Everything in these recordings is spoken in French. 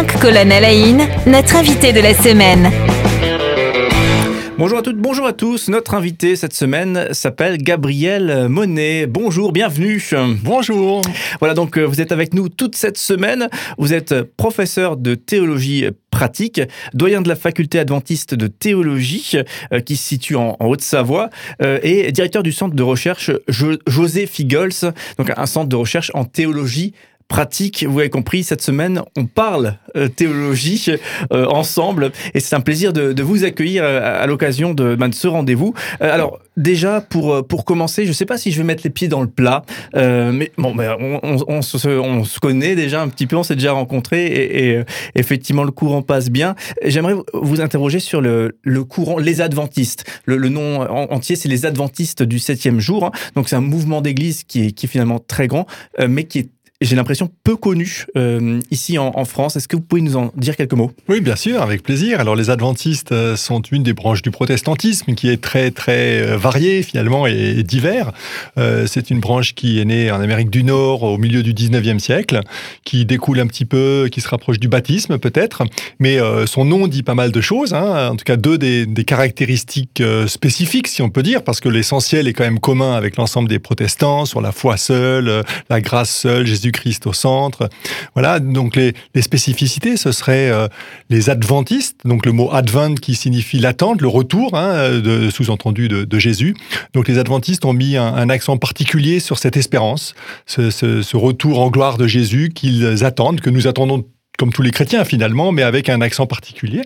5 colonnes à la in, notre invité de la semaine. Bonjour à toutes, bonjour à tous. Notre invité cette semaine s'appelle Gabriel Monet. Bonjour, bienvenue. Bonjour. Voilà, donc euh, vous êtes avec nous toute cette semaine. Vous êtes professeur de théologie pratique, doyen de la faculté adventiste de théologie euh, qui se situe en, Haute-Savoie euh, et directeur du centre de recherche José Figols, donc un centre de recherche en théologie pratique. Vous avez compris, cette semaine, on parle euh, théologie euh, ensemble et c'est un plaisir de, vous accueillir euh, à, l'occasion de, ben, de, ce rendez-vous. alors, déjà, pour, pour commencer, je ne sais pas si je vais mettre les pieds dans le plat, mais bon, ben, on, se, on, se, connaît déjà un petit peu, on s'est déjà rencontrés et, effectivement, le courant passe bien. J'aimerais vous interroger sur le, le courant, les adventistes. Le, nom entier, c'est les adventistes du septième jour. Hein. Donc, c'est un mouvement d'église qui est, qui est finalement très grand, mais qui est j'ai l'impression, peu connu euh, ici en, France. Est-ce que vous pouvez nous en dire quelques mots? Oui, bien sûr, avec plaisir. Alors, les adventistes euh, sont une des branches du protestantisme qui est très, très euh, variée finalement et, divers. c'est une branche qui est née en Amérique du Nord au milieu du 19e siècle, qui découle un petit peu, qui se rapproche du baptisme peut-être, mais son nom dit pas mal de choses. Hein. En tout cas, deux des, des caractéristiques spécifiques, si on peut dire, parce que l'essentiel est quand même commun avec l'ensemble des protestants sur la foi seule, la grâce seule, Jésus Christ au centre. Voilà, donc les, spécificités, ce seraient euh, les adventistes, donc le mot advent qui signifie l'attente, le retour, hein, sous-entendu de, Jésus. Donc les adventistes ont mis un, accent particulier sur cette espérance, ce retour en gloire de Jésus qu'ils attendent, que nous attendons comme tous les chrétiens finalement, mais avec un accent particulier.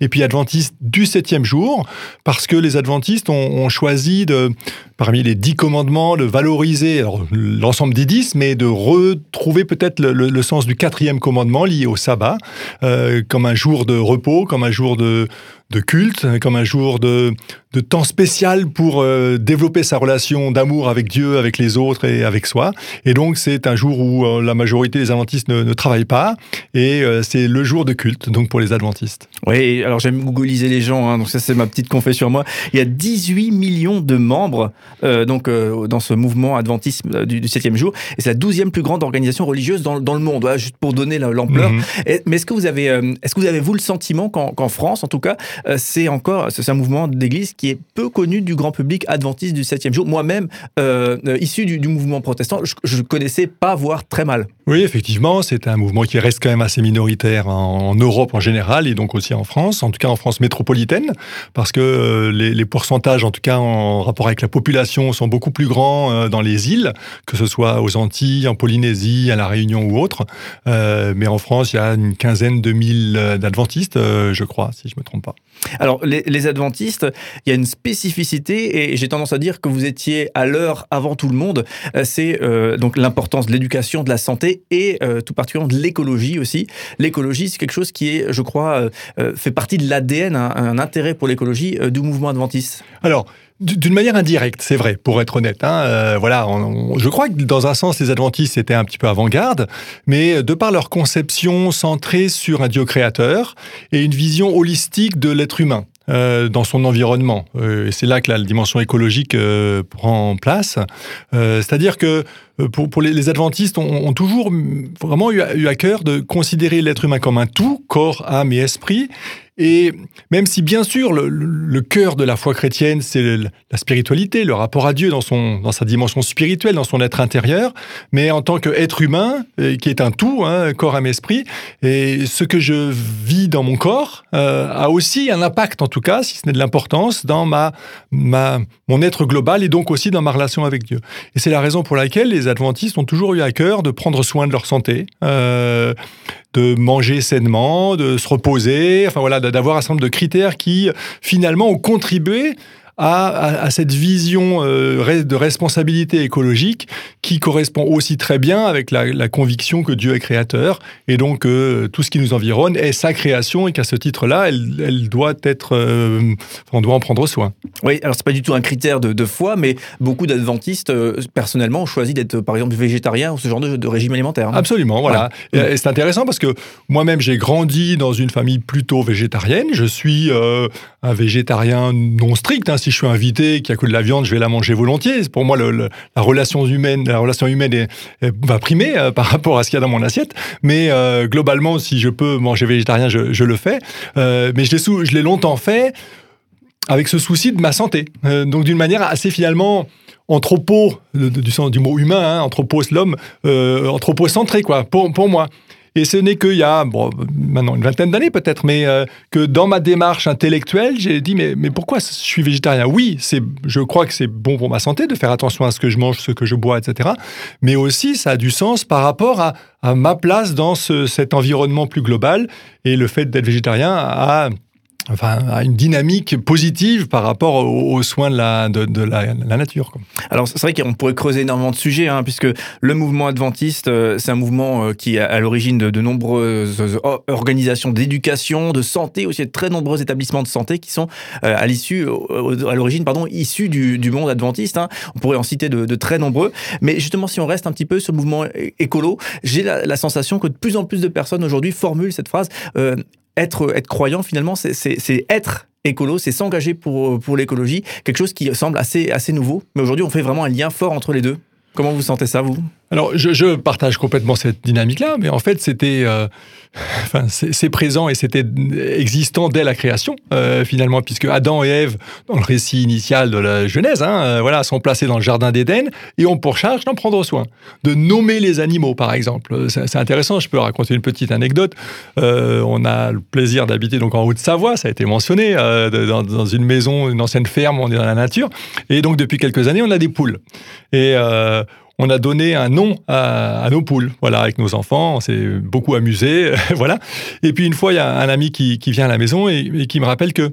Et puis adventiste du septième jour, parce que les adventistes ont, choisi de, parmi les dix commandements, de valoriser l'ensemble des dix, mais de retrouver peut-être le, sens du quatrième commandement lié au sabbat, euh, comme un jour de repos, comme un jour de, de culte, comme un jour de, de temps spécial pour euh, développer sa relation d'amour avec Dieu, avec les autres et avec soi. Et donc c'est un jour où euh, la majorité des adventistes ne, ne travaillent pas et euh, c'est le jour de culte donc pour les adventistes. Oui, alors j'aime googliser les gens, hein, donc ça c'est ma petite confession à moi. Il y a 18 millions de membres donc dans ce mouvement adventiste du, 7e jour et c'est la 12e plus grande organisation religieuse dans, dans le monde, juste pour donner l'ampleur. Mhm. Mais est-ce que vous avez est-ce que vous avez vous le sentiment qu'en France en tout cas c'est encore c'est un mouvement d'église qui est peu connu du grand public adventiste du septième jour. Moi-même, euh, euh, issu du, mouvement protestant, je ne connaissais pas, voire très mal. Oui, effectivement, c'est un mouvement qui reste quand même assez minoritaire en, Europe en général et donc aussi en France, en tout cas en France métropolitaine, parce que les, pourcentages, en tout cas en rapport avec la population, sont beaucoup plus grands dans les îles, que ce soit aux Antilles, en Polynésie, à La Réunion ou autre. mais en France, il y a une quinzaine de mille d'adventistes, je crois, si je ne me trompe pas. Alors, les, adventistes, il y a une spécificité, et j'ai tendance à dire que vous étiez à l'heure avant tout le monde. Euh, c'est euh, donc l'importance de l'éducation, de la santé et euh, tout particulièrement de l'écologie aussi. L'écologie, c'est quelque chose qui est, je crois, fait partie de l'ADN, un, un, intérêt pour l'écologie du mouvement adventiste. Alors, d'une manière indirecte, c'est vrai, pour être honnête. Hein. voilà, je crois que dans un sens, les adventistes étaient un petit peu avant-garde, mais de par leur conception centrée sur un Dieu créateur et une vision holistique de l'être humain. Euh, dans son environnement. Euh, c'est là que la dimension écologique euh, prend place. C'est-à-dire que pour, pour les, adventistes, ont, ont toujours vraiment eu, eu, à cœur de considérer l'être humain comme un tout, corps, âme et esprit, et même si, bien sûr, le, cœur de la foi chrétienne, c'est la spiritualité, le rapport à Dieu dans, son, dans sa dimension spirituelle, dans son être intérieur, mais en tant qu'être humain, euh, qui est un tout, hein, corps, âme, esprit, et ce que je vis dans mon corps euh, a aussi un impact, en tout cas, si ce n'est de l'importance, dans ma, ma, mon être global et donc aussi dans ma relation avec Dieu. Et c'est la raison pour laquelle les adventistes ont toujours eu à cœur de prendre soin de leur santé. Euh, de manger sainement, de se reposer, enfin voilà, d'avoir un certain nombre de critères qui finalement ont contribué à, cette vision euh, de responsabilité écologique qui correspond aussi très bien avec la, conviction que Dieu est créateur et donc euh, tout ce qui nous environne est sa création et qu'à ce titre-là, elle, doit être, euh, on doit en prendre soin. Oui, alors c'est pas du tout un critère de, foi, mais beaucoup d'adventistes personnellement ont choisi d'être par exemple végétarien ou ce genre de, régime alimentaire. Absolument, voilà. Et, c'est intéressant parce que moi-même j'ai grandi dans une famille plutôt végétarienne. Je suis un végétarien non strict, hein, si je suis invité, qu'il n'y a que de la viande, je vais la manger volontiers. Pour moi, le, la relation humaine, la relation humaine va primer par rapport à ce qu'il y a dans mon assiette. Mais globalement, si je peux manger végétarien, je, le fais. mais je l'ai longtemps fait avec ce souci de ma santé. donc d'une manière assez finalement anthropo, du sens du mot humain, hein, anthropos l'homme, euh, anthropocentré quoi, pour moi. Et ce n'est qu'il y a, bon, maintenant une vingtaine d'années peut-être, mais euh, que dans ma démarche intellectuelle, j'ai dit, mais, mais pourquoi je suis végétarien? Oui, c'est, je crois que c'est bon pour ma santé de faire attention à ce que je mange, ce que je bois, etc. Mais aussi, ça a du sens par rapport à, ma place dans ce, cet environnement plus global. Et le fait d'être végétarien a enfin, à une dynamique positive par rapport aux, soins de la, nature. Alors, c'est vrai qu'on pourrait creuser énormément de sujets, hein, puisque le mouvement adventiste, euh, c'est un mouvement euh, qui est à l'origine de, nombreuses euh, organisations d'éducation, de santé, aussi de très nombreux établissements de santé qui sont à l'issue, à l'origine, pardon, issus du, monde adventiste. Hein. On pourrait en citer de, très nombreux. Mais justement, si on reste un petit peu sur le mouvement écolo, j'ai la, sensation que de plus en plus de personnes aujourd'hui formulent cette phrase être, croyant, finalement, c'est être écolo, c'est s'engager pour, pour l'écologie, quelque chose qui semble assez, assez nouveau. Mais aujourd'hui, on fait vraiment un lien fort entre les deux. Comment vous sentez ça, vous? Alors, je, partage complètement cette dynamique-là, mais en fait, c'était, euh, enfin, c'est présent et c'était existant dès la création, euh, finalement, puisque Adam et Ève, dans le récit initial de la Genèse, hein, euh, voilà, sont placés dans le jardin d'Éden et ont pour charge d'en prendre soin, de nommer les animaux, par exemple. C'est intéressant. Je peux raconter une petite anecdote. on a le plaisir d'habiter donc en Haute-Savoie, ça a été mentionné, dans, dans, une maison, une ancienne ferme, on est dans la nature, et donc depuis quelques années, on a des poules. Et on a donné un nom à, nos poules, voilà, avec nos enfants. On s'est beaucoup amusé, voilà. Et puis une fois, il y a un ami qui, vient à la maison et, qui me rappelle que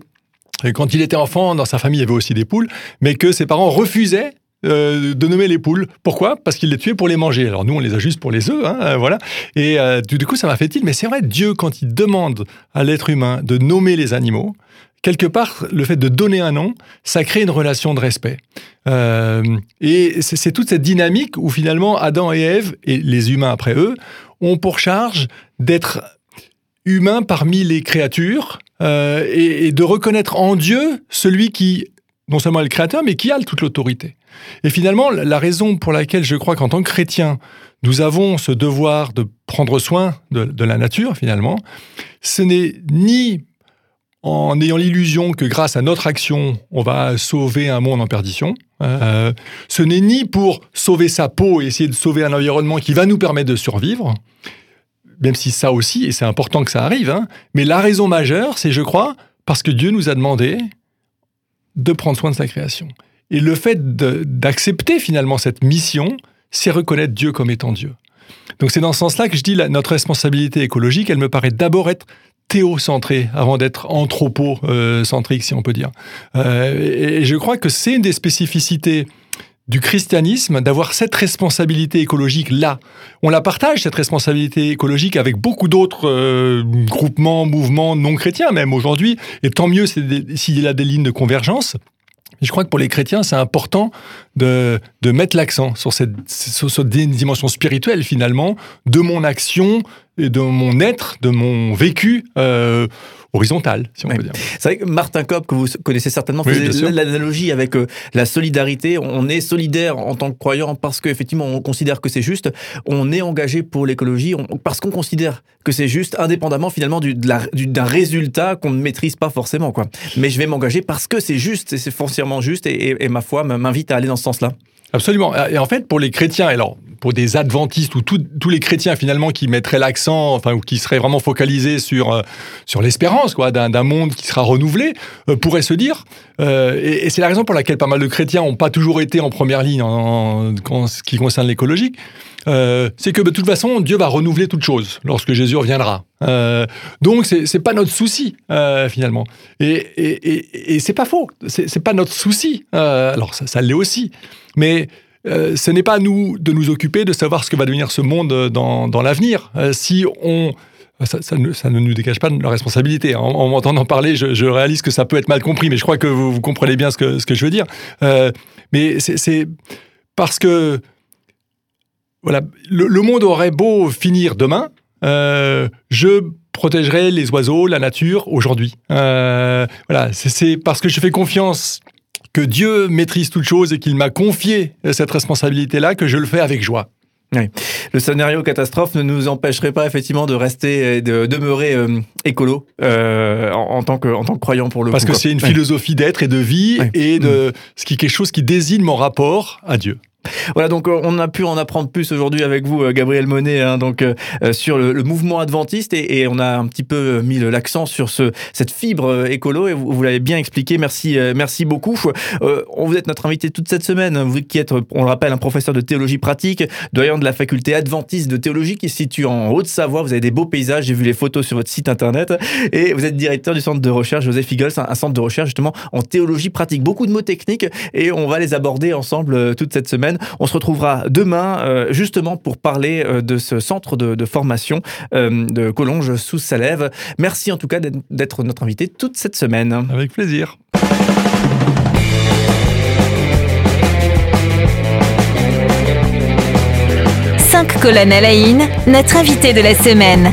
quand il était enfant, dans sa famille, il y avait aussi des poules, mais que ses parents refusaient euh, de nommer les poules. Pourquoi? Parce qu'il les tuait pour les manger. Alors nous, on les a juste pour les œufs, hein, voilà. Et euh, du coup, ça m'a fait il. Mais c'est vrai, Dieu, quand il demande à l'être humain de nommer les animaux, quelque part, le fait de donner un nom, ça crée une relation de respect. Euh, et c'est toute cette dynamique où finalement Adam et Ève, et les humains après eux, ont pour charge d'être humains parmi les créatures euh, et, de reconnaître en Dieu celui qui, non seulement est le créateur, mais qui a toute l'autorité. Et finalement, la raison pour laquelle je crois qu'en tant que chrétien, nous avons ce devoir de prendre soin de, de la nature, finalement, ce n'est ni en ayant l'illusion que grâce à notre action, on va sauver un monde en perdition. Euh, ce n'est ni pour sauver sa peau et essayer de sauver un environnement qui va nous permettre de survivre, même si ça aussi, et c'est important que ça arrive, hein, mais la raison majeure, c'est, je crois, parce que Dieu nous a demandé de prendre soin de sa création. Et le fait d'accepter finalement cette mission, c'est reconnaître Dieu comme étant Dieu. Donc c'est dans ce sens-là que je dis notre responsabilité écologique, elle me paraît d'abord être théocentré avant d'être anthropocentrique, si on peut dire. Euh, et je crois que c'est une des spécificités du christianisme d'avoir cette responsabilité écologique là. On la partage, cette responsabilité écologique, avec beaucoup d'autres euh, groupements, mouvements non chrétiens même aujourd'hui, et tant mieux s'il y a des lignes de convergence. Je crois que pour les chrétiens, c'est important de, mettre l'accent sur cette, sur cette dimension spirituelle, finalement, de mon action de mon être, de mon vécu euh, horizontal, si on peut dire. C'est vrai que Martin Kopp, que vous connaissez certainement, faisait l'analogie avec euh, la solidarité. On est solidaire en tant que croyant parce qu'effectivement, on considère que c'est juste. On est engagé pour l'écologie parce qu'on considère que c'est juste, indépendamment finalement d'un résultat qu'on ne maîtrise pas forcément. Quoi. Mais je vais m'engager parce que c'est juste, c'est foncièrement juste, et, et ma foi m'invite à aller dans ce sens-là. Absolument. Et en fait, pour les chrétiens, alors pour des adventistes ou tous les chrétiens finalement qui mettraient l'accent, enfin ou qui seraient vraiment focalisés sur euh, sur l'espérance quoi d'un monde qui sera renouvelé, euh, pourraient se dire. Euh, et, c'est la raison pour laquelle pas mal de chrétiens n'ont pas toujours été en première ligne en, ce qui concerne l'écologique. c'est que de toute façon Dieu va renouveler toute chose lorsque Jésus reviendra. Donc c'est pas notre souci finalement. Et, et, et c'est pas faux. C'est pas notre souci. alors ça, l'est aussi. Mais euh, ce n'est pas à nous de nous occuper de savoir ce que va devenir ce monde euh, dans, l'avenir. Euh, si on ça, ne, nous dégage pas de la responsabilité. En, en m'entendant parler, je, réalise que ça peut être mal compris, mais je crois que vous, comprenez bien ce que, je veux dire. Euh, mais c'est parce que voilà, le, monde aurait beau finir demain, euh, je protégerai les oiseaux, la nature aujourd'hui. Euh, voilà, c'est parce que je fais confiance que Dieu maîtrise toutes choses et qu'il m'a confié cette responsabilité-là, que je le fais avec joie. Oui. Le scénario catastrophe ne nous empêcherait pas effectivement de rester de demeurer euh, écolo euh, en, tant que, en tant que croyant pour le Parce coup. que c'est une philosophie d'être et de vie Ouais. et de ce qui est quelque chose qui désigne mon rapport à Dieu. Voilà, donc euh, on a pu en apprendre plus aujourd'hui avec vous, euh, Gabriel Monet, hein, donc euh, sur le, mouvement adventiste et, on a un petit peu mis l'accent sur ce, cette fibre écolo et vous, l'avez bien expliqué. Merci, merci beaucoup. Euh, vous êtes notre invité toute cette semaine. Vous qui êtes, on le rappelle, un professeur de théologie pratique, doyen de la faculté adventiste de théologie qui se situe en Haute-Savoie. Vous avez des beaux paysages. J'ai vu les photos sur votre site internet et vous êtes directeur du centre de recherche Joseph Eagles, un, centre de recherche justement en théologie pratique. Beaucoup de mots techniques et on va les aborder ensemble toute cette semaine. On se retrouvera demain euh, justement pour parler euh, de ce centre de, de formation euh, de Collonges sous Salève. Merci en tout cas d'être- notre invité toute cette semaine. Avec plaisir. Cinq colonnes à la notre invité de la semaine.